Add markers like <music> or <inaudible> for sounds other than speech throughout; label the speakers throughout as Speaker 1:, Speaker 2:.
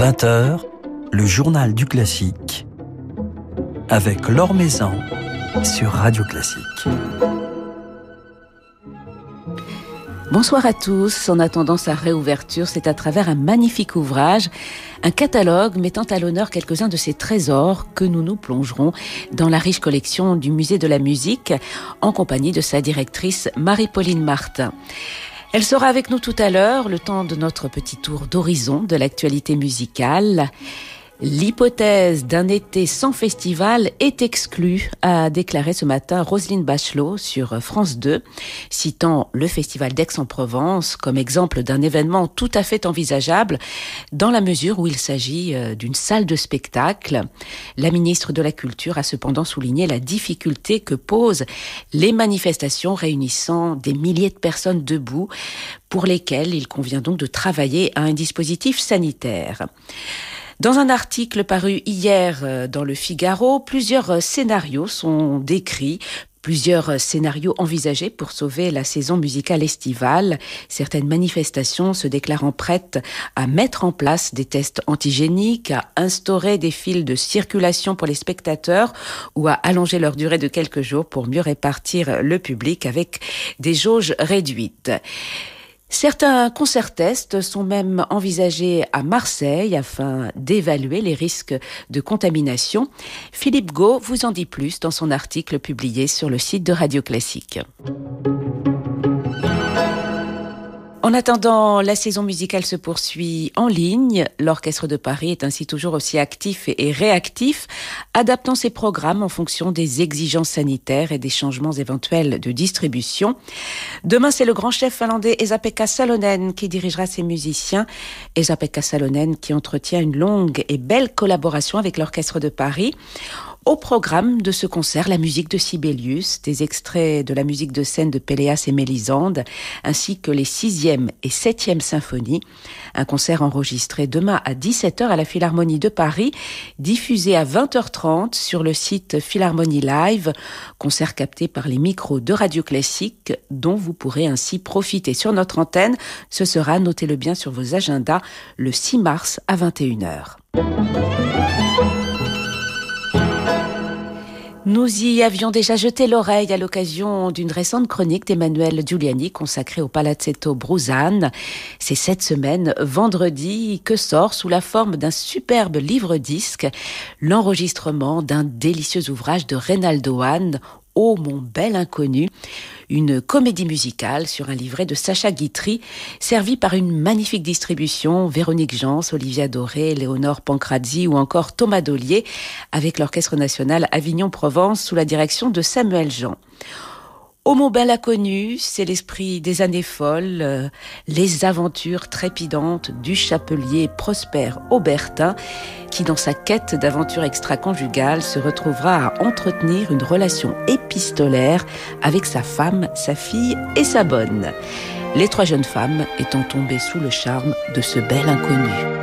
Speaker 1: 20h, le journal du classique avec Laure Maison sur Radio Classique.
Speaker 2: Bonsoir à tous. En attendant sa réouverture, c'est à travers un magnifique ouvrage, un catalogue mettant à l'honneur quelques-uns de ses trésors que nous nous plongerons dans la riche collection du Musée de la musique en compagnie de sa directrice Marie-Pauline Martin. Elle sera avec nous tout à l'heure, le temps de notre petit tour d'horizon de l'actualité musicale. L'hypothèse d'un été sans festival est exclue, a déclaré ce matin Roselyne Bachelot sur France 2, citant le festival d'Aix-en-Provence comme exemple d'un événement tout à fait envisageable dans la mesure où il s'agit euh, d'une salle de spectacle. La ministre de la Culture a cependant souligné la difficulté que posent les manifestations réunissant des milliers de personnes debout pour lesquelles il convient donc de travailler à un dispositif sanitaire. Dans un article paru hier euh, dans le Figaro, plusieurs euh, scénarios sont décrits Plusieurs euh, scénarios envisagés pour sauver la saison musicale estivale, certaines manifestations se déclarant prêtes à mettre en place des tests antigéniques, à instaurer des fils de circulation pour les spectateurs ou à allonger leur durée de quelques jours pour mieux répartir le public avec des jauges réduites. Certains concerts-tests sont même envisagés à Marseille afin d'évaluer les risques de contamination. Philippe Gau vous en dit plus dans son article publié sur le site de Radio Classique. En attendant, la saison musicale se poursuit en ligne. L'Orchestre de Paris est ainsi toujours aussi actif et réactif, adaptant ses programmes en fonction des exigences sanitaires et des changements éventuels de distribution. Demain, c'est le grand chef finlandais Esa-Pekka Salonen qui dirigera ses musiciens. Esa-Pekka Salonen qui entretient une longue et belle collaboration avec l'Orchestre de Paris. Au programme de ce concert, la musique de Sibelius, des extraits de la musique de scène de Péléas et Mélisande, ainsi que les sixième et septième symphonies. Un concert enregistré demain à 17h à la Philharmonie de Paris, diffusé à 20h30 sur le site Philharmonie Live, concert capté par les micros de Radio Classique, dont vous pourrez ainsi profiter sur notre antenne. Ce sera, notez-le bien sur vos agendas, le 6 mars à 21h. Nous y avions déjà jeté l'oreille à l'occasion d'une récente chronique d'Emmanuel Giuliani consacrée au Palazzetto Bruzane. C'est cette semaine, vendredi, que sort sous la forme d'un superbe livre-disque l'enregistrement d'un délicieux ouvrage de Reynaldo Hahn, Oh mon bel inconnu, une comédie musicale sur un livret de Sacha Guitry, servi par une magnifique distribution, Véronique Jans, Olivia Doré, Léonore Pancrazzi ou encore Thomas Dollier, avec l'Orchestre national Avignon-Provence sous la direction de Samuel Jean. Au mot bel inconnu, c'est l'esprit des années folles, euh, les aventures trépidantes du chapelier Prosper Aubertin, qui dans sa quête d'aventure extra-conjugale se retrouvera à entretenir une relation épistolaire avec sa femme, sa fille et sa bonne. Les trois jeunes femmes étant tombées sous le charme de ce bel inconnu.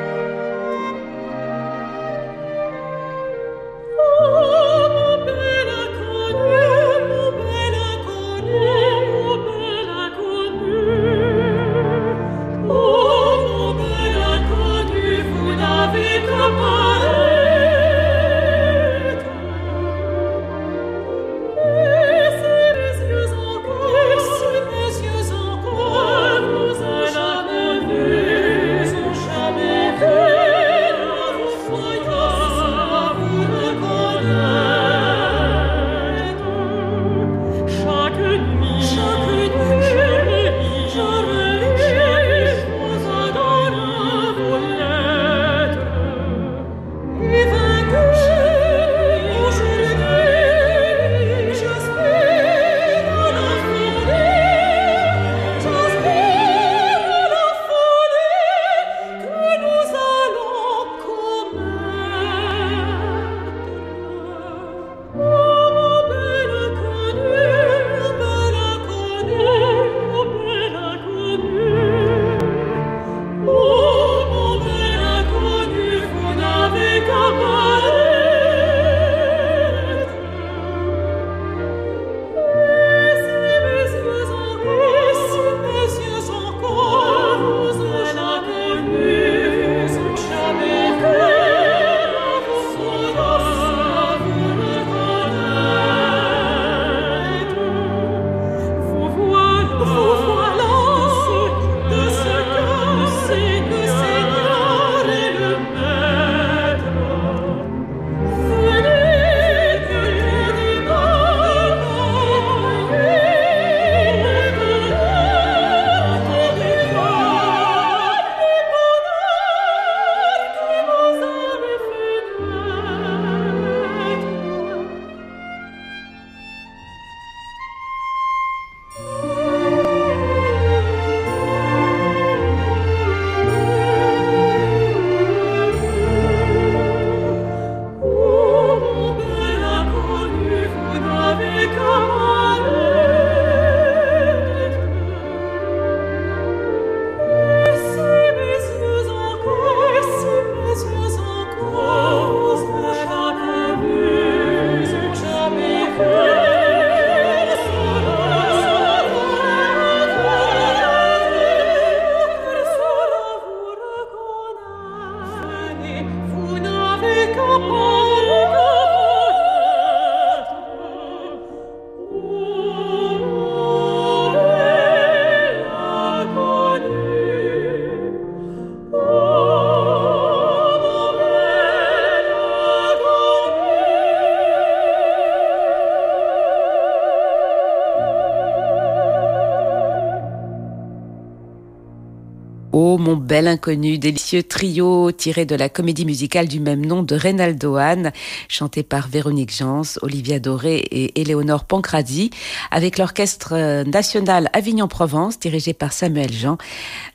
Speaker 2: Mon bel inconnu, délicieux trio tiré de la comédie musicale du même nom de Reynaldo Hahn, chanté par Véronique Jans, Olivia Doré et Éléonore Pancradi, avec l'orchestre national Avignon-Provence dirigé par Samuel Jean.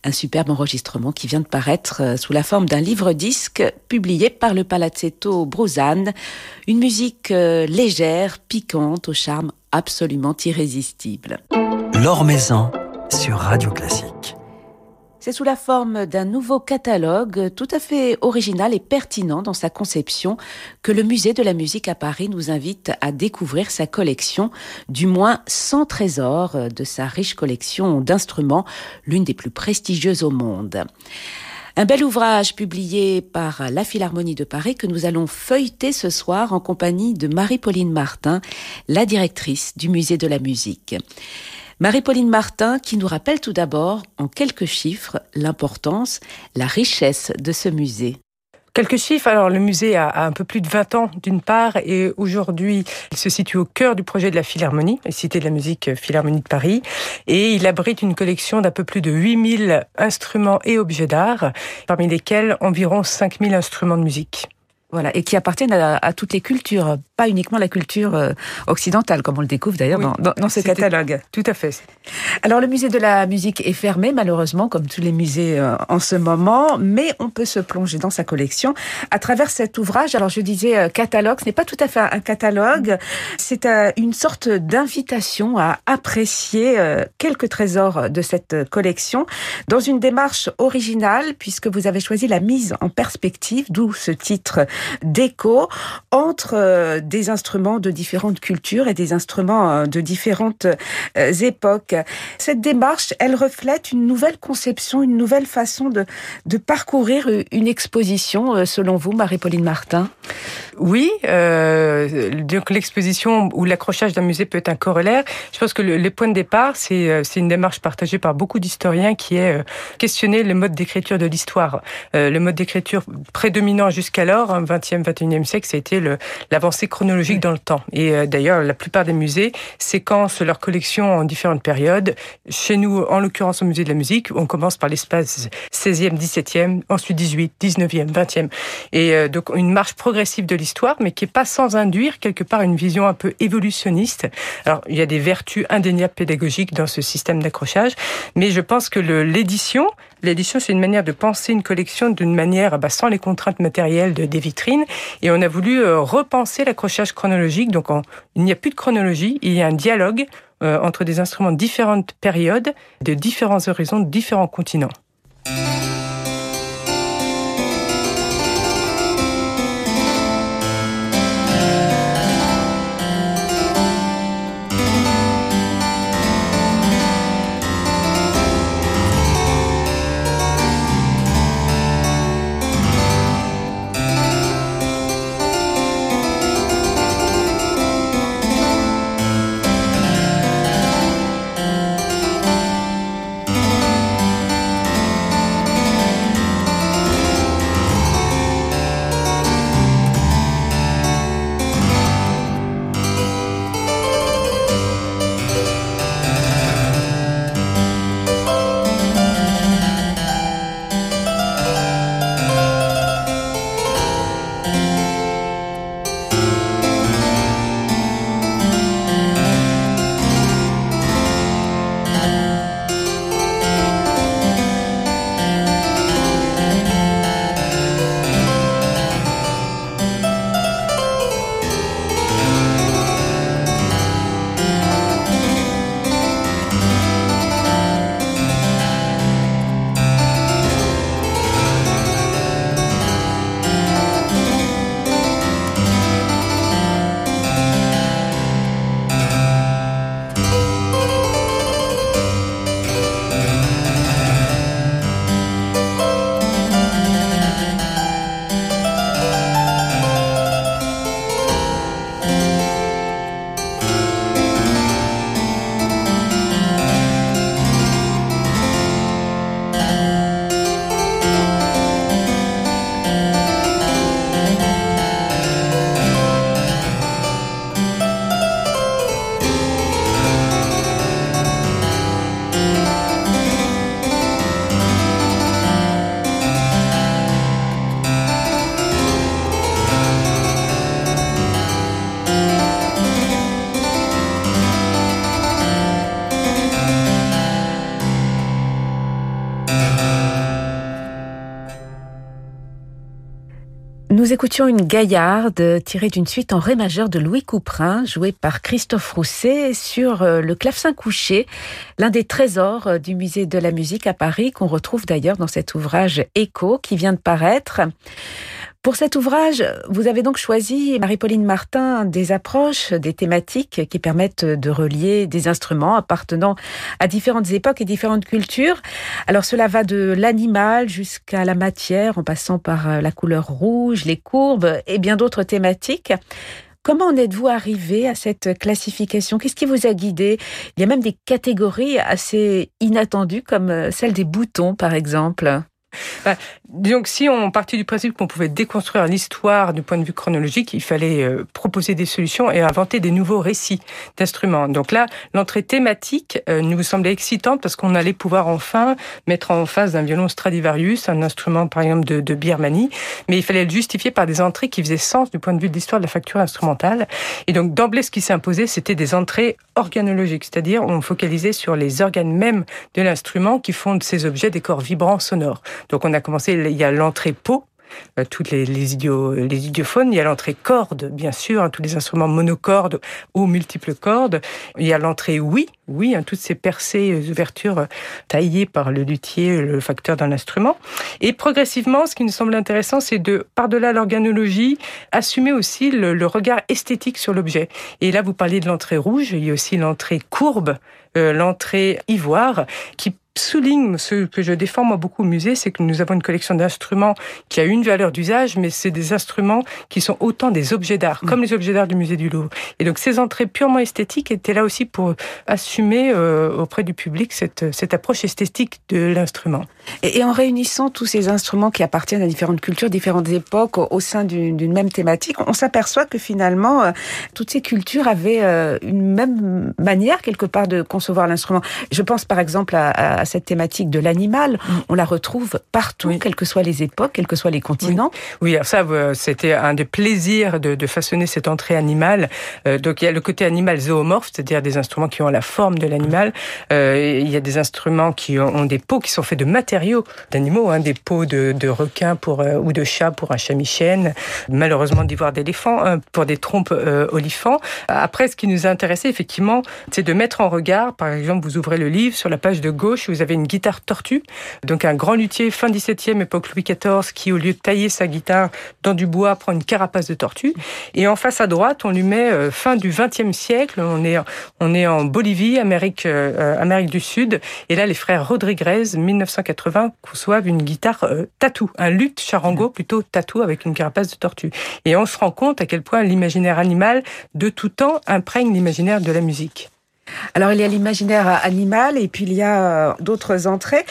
Speaker 2: Un superbe enregistrement qui vient de paraître euh, sous la forme d'un livre-disque publié par le Palazzetto Bruzane. Une musique euh, légère, piquante, au charme absolument irrésistible.
Speaker 1: L'Or Maison sur Radio Classique.
Speaker 2: C'est sous la forme d'un nouveau catalogue tout à fait original et pertinent dans sa conception que le musée de la musique à Paris nous invite à découvrir sa collection, du moins 100 trésors de sa riche collection d'instruments, l'une des plus prestigieuses au monde. Un bel ouvrage publié par la Philharmonie de Paris que nous allons feuilleter ce soir en compagnie de Marie-Pauline Martin, la directrice du musée de la musique. Marie-Pauline Martin qui nous rappelle tout d'abord en quelques chiffres l'importance, la richesse de ce musée.
Speaker 3: Quelques chiffres. Alors, le musée a, un peu plus de 20 ans, d'une part, et aujourd'hui, il se situe au cœur du projet de la Philharmonie, la Cité de la musique Philharmonie de Paris, et il abrite une collection d'un peu plus de 8000 instruments et objets d'art, parmi lesquels environ 5000 instruments de musique.
Speaker 2: Voilà, et qui appartiennent à, toutes les cultures, pas uniquement la culture euh, occidentale, comme on le découvre d'ailleurs dans, dans, ce catalogue.
Speaker 3: Tout à fait.
Speaker 2: Alors le musée de la musique est fermé, malheureusement, comme tous les musées euh, en ce moment, mais on peut se plonger dans sa collection à travers cet ouvrage. Alors je disais euh, catalogue, ce n'est pas tout à fait un catalogue, c'est une sorte d'invitation à apprécier quelques trésors de cette collection dans une démarche originale, puisque vous avez choisi la mise en perspective, d'où ce titre d'écho entre euh, des instruments de différentes cultures et des instruments euh, de différentes euh, époques. Cette démarche, elle reflète une nouvelle conception, une nouvelle façon de, parcourir une exposition, selon vous, Marie-Pauline Martin?
Speaker 3: Oui, donc l'exposition ou l'accrochage d'un musée peut être un corollaire. Je pense que le, les points de départ, c'est une démarche partagée par beaucoup d'historiens qui est questionner le mode d'écriture de l'histoire. le mode d'écriture prédominant jusqu'alors, 20e, 21e siècle, c'était l'avancée chronologique dans le temps. Et euh, d'ailleurs, la plupart des musées séquencent leurs collections en différentes périodes. Chez nous, en l'occurrence au musée de la musique, on commence par l'espace 16e, 17e, ensuite 18, 19e, 20e. Et euh, donc une marche progressive de l'histoire, mais qui est pas sans induire quelque part une vision un peu évolutionniste. Alors, il y a des vertus indéniables pédagogiques dans ce système d'accrochage, mais je pense que l'édition, l'édition, c'est une manière de penser une collection d'une manière bah, sans les contraintes matérielles de, des vitrines. Et on a voulu euh, repenser l'accrochage chronologique. Donc il n'y a plus de chronologie, il y a un dialogue euh, entre des instruments de différentes périodes, de différents horizons, de différents continents.
Speaker 2: Écoutions une gaillarde tirée d'une suite en ré majeur de Louis Couperin, jouée par Christophe Rousset sur euh, le clavecin couché, l'un des trésors euh, du musée de la musique à Paris, qu'on retrouve d'ailleurs dans cet ouvrage Echo qui vient de paraître. Pour cet ouvrage, vous avez donc choisi, Marie-Pauline Martin, des approches, des thématiques qui permettent de relier des instruments appartenant à différentes époques et différentes cultures. Alors cela va de l'animal jusqu'à la matière, en passant par euh, la couleur rouge, les courbes et bien d'autres thématiques. Comment en êtes-vous arrivé à cette classification? Qu'est-ce qui vous a guidé? Il y a même des catégories assez inattendues comme euh, celle des boutons, par exemple.
Speaker 3: Bah, donc, si on partit du principe qu'on pouvait déconstruire l'histoire du point de vue chronologique, il fallait euh, proposer des solutions et inventer des nouveaux récits d'instruments. Donc là, l'entrée thématique euh, nous semblait excitante parce qu'on allait pouvoir enfin mettre en face d'un violon Stradivarius, un instrument par exemple de, de Birmanie, mais il fallait le justifier par des entrées qui faisaient sens du point de vue de l'histoire de la facture instrumentale. Et donc d'emblée, ce qui s'imposait, c'était des entrées organologiques, c'est-à-dire on focalisait sur les organes mêmes de l'instrument qui font de ces objets des corps vibrants sonores. Donc on a commencé, il y a l'entrée peau, euh, toutes les, les, idiophones. Il y a l'entrée corde, bien sûr, hein, tous les instruments monocordes ou multiples cordes. Il y a l'entrée oui, oui, hein, toutes ces percées, euh, ouvertures euh, taillées par le luthier, le facteur d'un instrument. Et progressivement, ce qui nous semble intéressant, c'est de, par-delà l'organologie, assumer aussi le, regard esthétique sur l'objet. Et là, vous parliez de l'entrée rouge, il y a aussi l'entrée courbe, l'entrée ivoire, qui souligne ce que je défends moi beaucoup au musée, c'est que nous avons une collection d'instruments qui a une valeur d'usage, mais c'est des instruments qui sont autant des objets d'art, mm. comme les objets d'art du musée du Louvre. Et donc ces entrées purement esthétiques étaient là aussi pour assumer euh, auprès du public cette, cette approche esthétique de l'instrument.
Speaker 2: Et, et, en réunissant tous ces instruments qui appartiennent à différentes cultures, différentes époques, au, sein d'une même thématique, on s'aperçoit que finalement, euh, toutes ces cultures avaient euh, une même manière quelque part de concevoir l'instrument. Je pense par exemple à, à à cette thématique de l'animal. Mm. On la retrouve partout, quelles que soient les époques, quels que soient les continents.
Speaker 3: Oui, alors ça, euh, c'était un des plaisirs de, de, façonner cette entrée animale. Euh, donc il y a le côté animal zoomorphe, c'est-à-dire des instruments qui ont la forme de l'animal. Euh, il y a des instruments qui ont, des peaux qui sont faits de matériaux d'animaux, hein, des peaux de, de requins pour, ou de chats pour un chamichène, malheureusement d'ivoire d'éléphant hein, pour des trompes olifants. Après, ce qui nous a intéressé, effectivement, c'est de mettre en regard, par exemple, vous ouvrez le livre sur la page de gauche, vous avez une guitare tortue, donc un grand luthier fin 17e, époque Louis XIV, qui au lieu de tailler sa guitare dans du bois, prend une carapace de tortue. Et en face à droite, on lui met euh, fin du 20e siècle, on est, on est en Bolivie, Amérique, euh, Amérique du Sud, et là les frères Rodriguez, 1980, conçoivent une guitare euh, tatou, un luth charango plutôt tatou avec une carapace de tortue. Et on se rend compte à quel point l'imaginaire animal de tout temps imprègne l'imaginaire de la musique.
Speaker 2: Alors il y a l'imaginaire animal et puis il y a euh, d'autres entrées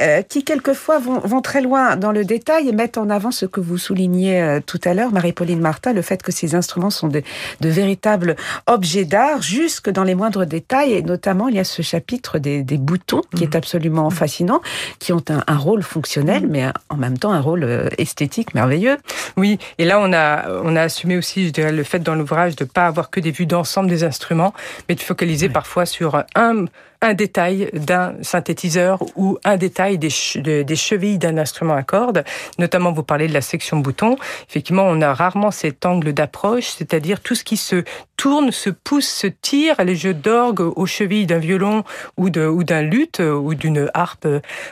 Speaker 2: euh, qui quelquefois vont, vont, très loin dans le détail et mettent en avant ce que vous soulignez euh, tout à l'heure, Marie-Pauline Martin, le fait que ces instruments sont de, de véritables objets d'art jusque dans les moindres détails et notamment il y a ce chapitre des, des boutons qui est mmh. absolument mmh. fascinant, qui ont un, un rôle fonctionnel mmh. mais en même temps un rôle esthétique merveilleux.
Speaker 3: Oui, et là on a, on a assumé aussi je dirais, le fait dans l'ouvrage de ne pas avoir que des vues d'ensemble des instruments, mais de focaliser parfois sur un un détail d'un synthétiseur ou un détail des, des chevilles d'un instrument à cordes. Notamment, vous parlez de la section bouton. Effectivement, on a rarement cet angle d'approche, c'est-à-dire tout ce qui se tourne, se pousse, se tire, les jeux d'orgue aux chevilles d'un violon ou de ou d'un luth ou d'une harpe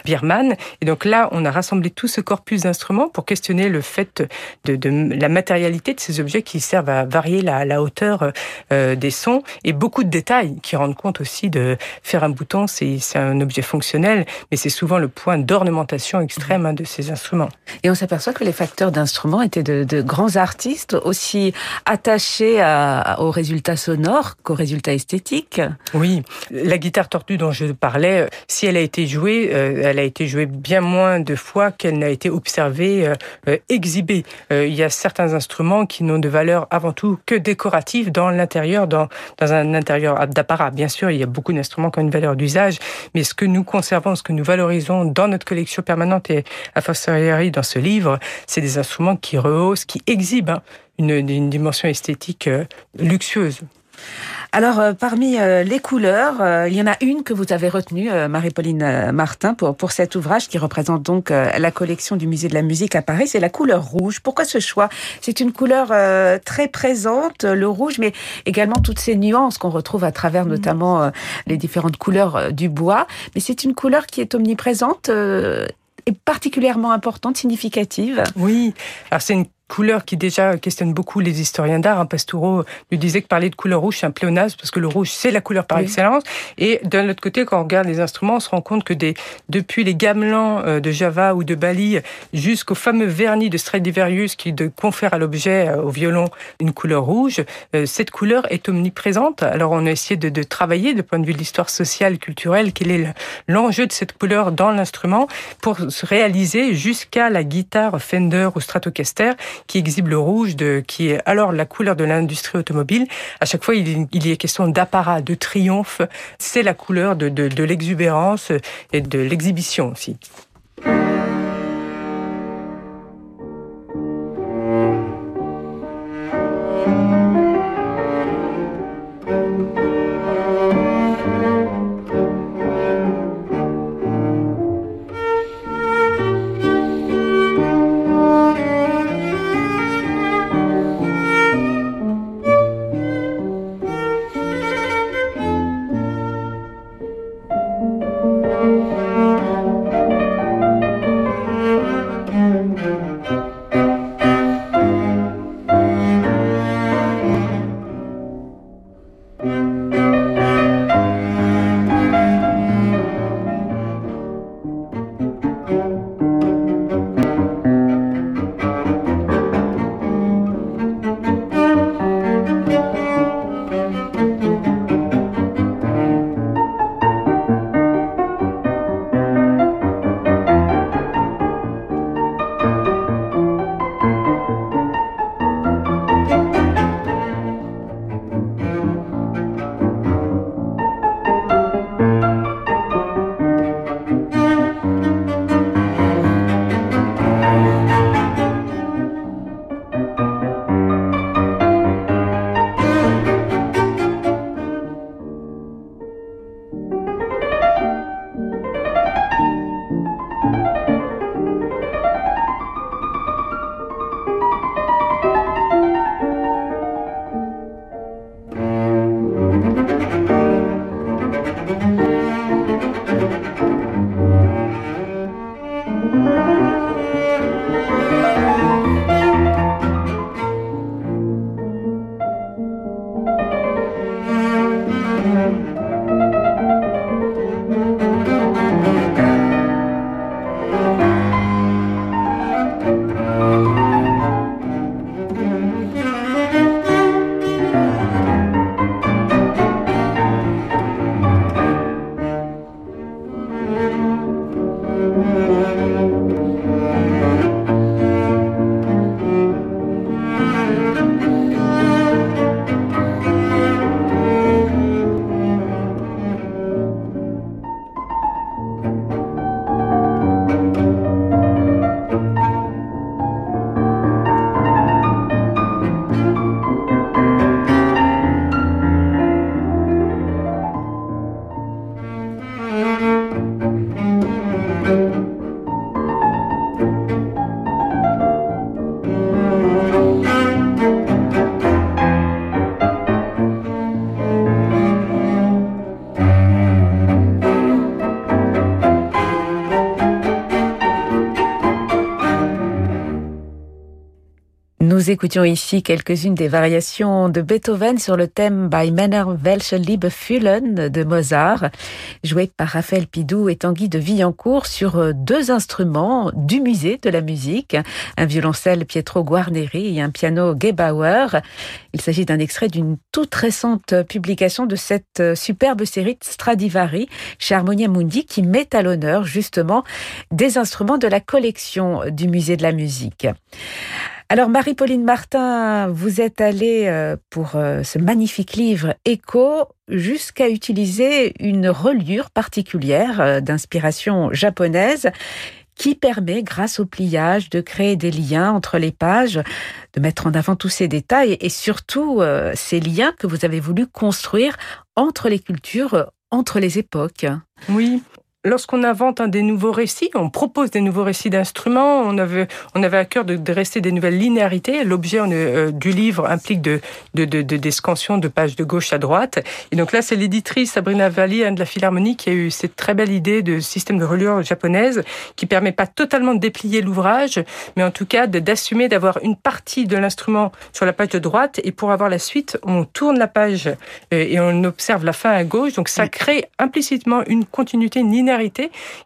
Speaker 3: birmane. Et donc là, on a rassemblé tout ce corpus d'instruments pour questionner le fait de, de, la matérialité de ces objets qui servent à varier la, la hauteur euh, des sons et beaucoup de détails qui rendent compte aussi de faire un bouton, c'est un objet fonctionnel, mais c'est souvent le point d'ornementation extrême hein, de ces instruments.
Speaker 2: Et on s'aperçoit que les facteurs d'instruments étaient de, de, grands artistes, aussi attachés à, aux résultats sonores qu'aux résultats esthétiques.
Speaker 3: Oui, la guitare tortue dont je parlais, si elle a été jouée, euh, elle a été jouée bien moins de fois qu'elle n'a été observée, euh, euh, exhibée. il y a certains instruments qui n'ont de valeur avant tout que décorative dans l'intérieur, dans, dans un intérieur d'apparat. Bien sûr, il y a beaucoup d'instruments qui ont une valeur d'usage, mais ce que nous conservons, ce que nous valorisons dans notre collection permanente et à fortiori dans ce livre, c'est des instruments qui rehaussent, qui exhibent hein, une, une dimension esthétique euh, luxueuse.
Speaker 2: Alors, euh, parmi euh, les couleurs, euh, il y en a une que vous avez retenue, Marie-Pauline Martin, pour, pour cet ouvrage qui représente donc la collection du Musée de la musique à Paris. C'est la couleur rouge. Pourquoi ce choix? C'est une couleur très présente, le rouge, mais également toutes ces nuances qu'on retrouve à travers mmh. notamment les différentes couleurs du bois. Mais c'est une couleur qui est omniprésente et particulièrement importante, significative.
Speaker 3: Oui, alors c'est une couleur qui déjà questionne beaucoup les historiens d'art. Hein. Pastoureau lui disait que parler de couleur rouge, c'est un pléonasme parce que le rouge, c'est la couleur par excellence. Et d'un autre côté, quand on regarde les instruments, on se rend compte que des, depuis les gamelans euh, de Java ou de Bali jusqu'au fameux vernis de Stradivarius qui de, confère à l'objet, euh, au violon, une couleur rouge, euh, cette couleur est omniprésente. Alors on a essayé de, de travailler, de point de vue de l'histoire sociale, culturelle, quel est l'enjeu de cette couleur dans l'instrument pour se réaliser jusqu'à la guitare Fender ou Stratocaster qui exhibe le rouge, de, qui est alors la couleur de l'industrie automobile. À chaque fois, il, y est question d'apparat, de triomphe. C'est la couleur de, de, de l'exubérance et de l'exhibition aussi.
Speaker 2: Écoutions ici quelques-unes des variations de Beethoven sur le thème By Männer welche Liebe fühlen de Mozart, joué par Raphaël Pidou et Tanguy de Villancourt sur euh, deux instruments du musée de la musique, un violoncelle Pietro Guarneri et un piano Gebauer. Il s'agit d'un extrait d'une toute récente publication de cette euh, superbe série Stradivari chez Mundi qui met à l'honneur justement des instruments de la collection du musée de la musique. Alors Marie-Pauline Martin, vous êtes allée euh, pour euh, ce magnifique livre Écho jusqu'à utiliser une reliure particulière euh, d'inspiration japonaise qui permet, grâce au pliage, de créer des liens entre les pages, de mettre en avant tous ces détails et surtout ces liens que vous avez voulu construire entre les cultures, entre les époques.
Speaker 3: Oui, lorsqu'on invente un des nouveaux récits, on propose des nouveaux récits d'instruments, on avait, on avait à cœur de, rester des nouvelles linéarités. L'objet euh, du livre implique de, de, de, de, des scansions de pages de gauche à droite. Et donc là, c'est l'éditrice Sabrina Valli de la Philharmonie qui a eu cette très belle idée de système de reliure japonaise qui permet pas totalement de déplier l'ouvrage, mais en tout cas d'assumer d'avoir une partie de l'instrument sur la page de droite et pour avoir la suite, on tourne la page euh, et on observe la fin à gauche. Donc ça crée implicitement une continuité linéaire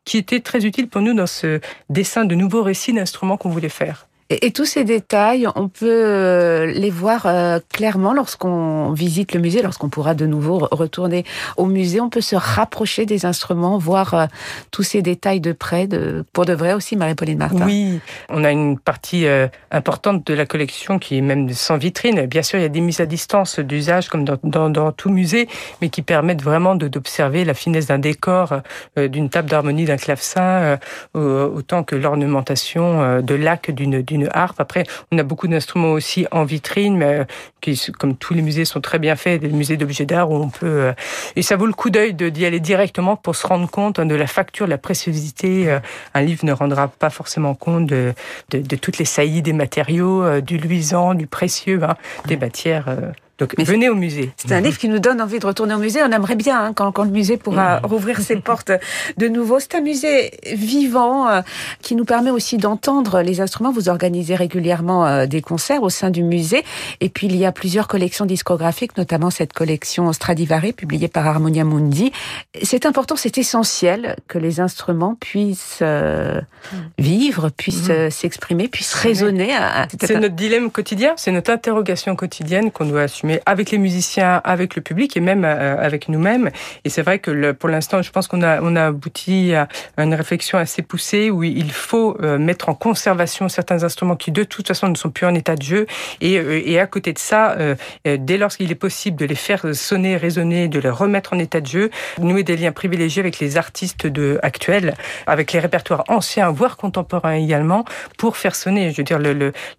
Speaker 3: qui était très utile pour nous dans ce dessin de nouveaux récits d'instruments qu'on voulait faire.
Speaker 2: Et, tous ces détails, on peut euh, les voir euh, clairement lorsqu'on visite le musée, lorsqu'on pourra de nouveau retourner au musée. On peut se rapprocher des instruments, voir euh, tous ces détails de près, pour de vrai aussi, Marie-Pauline Martin.
Speaker 3: Oui, on a une partie importante de la collection qui est même sans vitrine. Bien sûr, il y a des mises à distance d'usage comme dans, dans, tout musée, mais qui permettent vraiment d'observer la finesse d'un décor, d'une table d'harmonie, d'un clavecin, autant que l'ornementation de lac d'une une harpe. Après, on a beaucoup d'instruments aussi en vitrine, mais euh, qui, comme tous les musées sont très bien faits, des musées d'objets d'art où on peut. Euh, et ça vaut le coup d'œil d'y aller directement pour se rendre compte hein, de la facture, de la préciosité. Euh, un livre ne rendra pas forcément compte de, de, toutes les saillies des matériaux, du luisant, du précieux, hein, des matières. Donc venez au musée.
Speaker 2: C'est un livre qui nous donne envie de retourner au musée. On aimerait bien hein, quand, quand, le musée pourra rouvrir ses <laughs> portes de nouveau. C'est un musée vivant euh, qui nous permet aussi d'entendre les instruments. Vous organisez régulièrement euh, des concerts au sein du musée. Et puis il y a plusieurs collections discographiques, notamment cette collection Stradivari publiée par Harmonia Mundi. C'est important, c'est essentiel que les instruments puissent euh, vivre, puissent mmh. s'exprimer, puissent résonner.
Speaker 3: C'est notre dilemme quotidien, c'est notre interrogation quotidienne qu'on doit assumer mais avec les musiciens, avec le public et même euh, avec nous-mêmes. Et c'est vrai que pour l'instant, je pense qu'on a, abouti à une réflexion assez poussée où il faut euh, mettre en conservation certains instruments qui de toute façon ne sont plus en état de jeu. Et, euh, à côté de ça, dès lors qu'il est possible de les faire sonner, résonner, de les remettre en état de jeu, nouer des liens privilégiés avec les artistes actuels, avec les répertoires anciens, voire contemporains également, pour faire sonner. Je veux dire,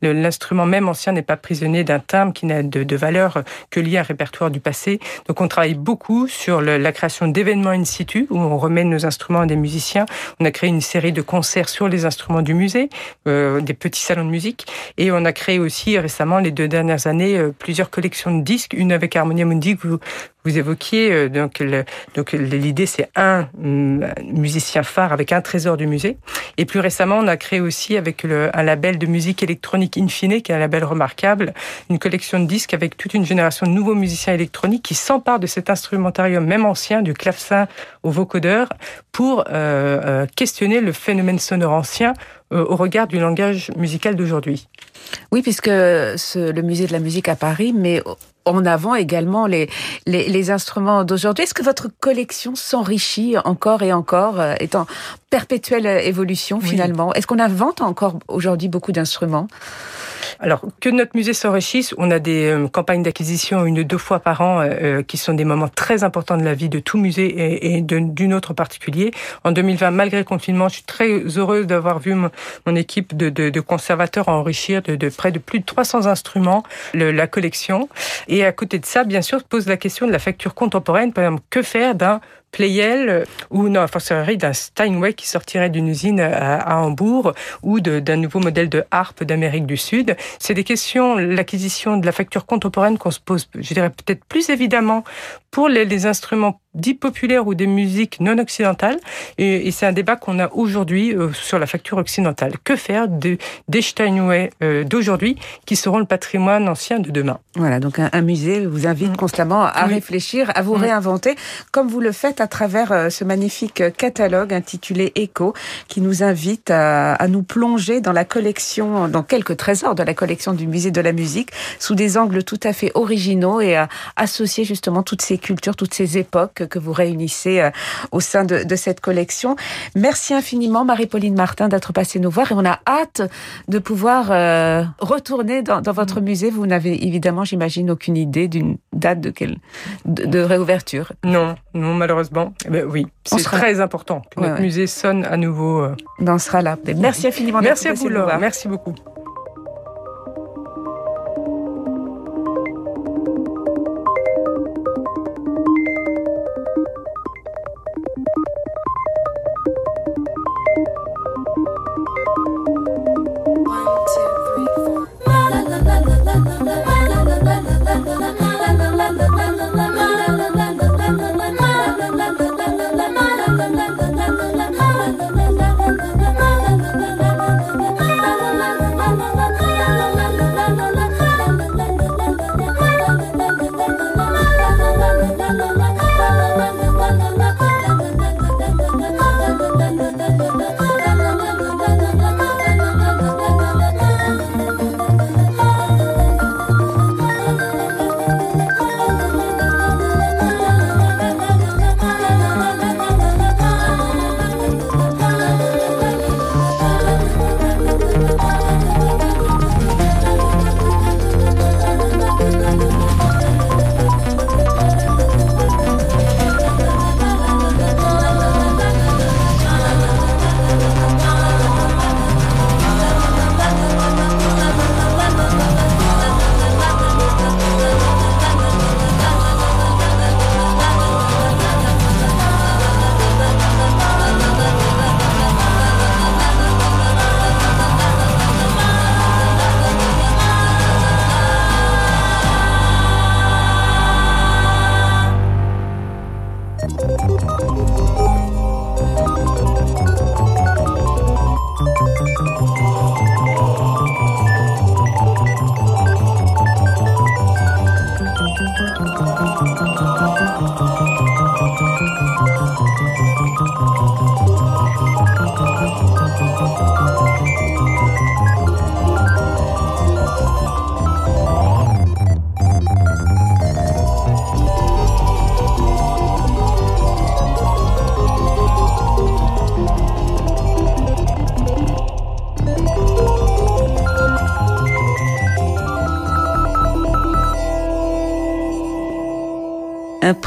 Speaker 3: l'instrument même ancien n'est pas prisonnier d'un timbre qui n'a de valeur que lié à un répertoire du passé. Donc on travaille beaucoup sur la création d'événements in situ où on remet nos instruments à des musiciens. On a créé une série de concerts sur les instruments du musée, euh, des petits salons de musique, et on a créé aussi récemment les deux dernières années euh, plusieurs collections de disques, une avec Harmonia Mundi vous évoquiez. Euh, donc, l'idée, c'est un mm, musicien phare avec un trésor du musée. Et plus récemment, on a créé aussi avec le, un label de musique électronique Infine, qui est un label remarquable, une collection de disques avec toute une génération de nouveaux musiciens électroniques qui s'emparent de cet instrumentarium, même ancien, du clavecin au vocodeur, pour euh, euh questionner le phénomène sonore ancien au regard du langage musical d'aujourd'hui.
Speaker 2: Oui, puisque ce, le musée de la musique à Paris met en avant également les, les, les instruments d'aujourd'hui. Est-ce que votre collection s'enrichit encore et encore, euh, est en perpétuelle évolution finalement? Est-ce qu'on invente encore aujourd'hui beaucoup d'instruments?
Speaker 3: Alors, que notre musée s'enrichisse, on a des euh, campagnes d'acquisition une ou deux fois par an euh, euh, qui sont des moments très importants de la vie de tout musée et, et d'une autre en particulier. En 2020, malgré le confinement, je suis très heureuse d'avoir vu mon, équipe de, de, de, conservateurs enrichir de, de, près de plus de 300 instruments le, la collection. Et à côté de ça, bien sûr, se pose la question de la facture contemporaine. Par exemple, que faire d'un Pleyel euh, ou non, forcerie d'un Steinway qui sortirait d'une usine à, Hambourg ou d'un nouveau modèle de harpe d'Amérique du Sud? C'est des questions, l'acquisition de la facture contemporaine qu'on se pose, je dirais peut-être plus évidemment pour les, les instruments dits populaires ou des musiques non occidentales. Et, et c'est un débat qu'on a aujourd'hui euh, sur la facture occidentale. Que faire de, des Steinway euh, d'aujourd'hui qui seront le patrimoine ancien de demain?
Speaker 2: Voilà, donc un, un musée vous invite mmh. constamment à réfléchir, à vous mmh. réinventer, comme vous le faites à travers euh, ce magnifique catalogue intitulé Echo, qui nous invite à, à nous plonger dans la collection, dans quelques trésors de la collection du musée de la musique, sous des angles tout à fait originaux et à associer justement toutes ces cultures, toutes ces époques que vous réunissez euh, au sein de, de cette collection. Merci infiniment, Marie-Pauline Martin, d'être passée nous voir et on a hâte de pouvoir euh, retourner dans, dans, votre musée. Vous n'avez évidemment, j'imagine, aucune idée d'une date de, quelle, de, de, réouverture.
Speaker 3: Non, non, malheureusement. Eh ben, oui, c'est sera... très important que notre ouais, musée sonne à nouveau. Euh...
Speaker 2: On sera là. Merci infiniment.
Speaker 3: Merci à vous, Laure. Merci beaucoup.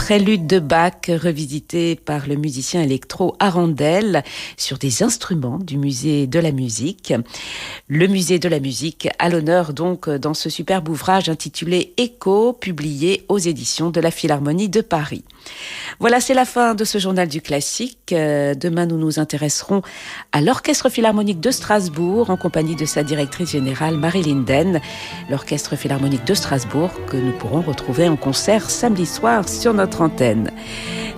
Speaker 2: Prélude de Bach revisité par le musicien électro Arandel sur des instruments du musée de la musique. Le musée de la musique à l'honneur donc dans ce superbe ouvrage intitulé Echo, publié aux éditions de la Philharmonie de Paris. Voilà, c'est la fin de ce journal du classique. Demain, nous nous intéresserons à l'Orchestre Philharmonique de Strasbourg en compagnie de sa directrice générale Marie Linden. L'Orchestre Philharmonique de Strasbourg que nous pourrons retrouver en concert samedi soir sur notre antenne.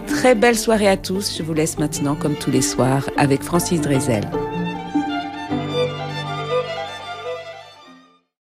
Speaker 2: Très belle soirée à tous. Je vous laisse maintenant, comme tous les soirs, avec Francis Drezel.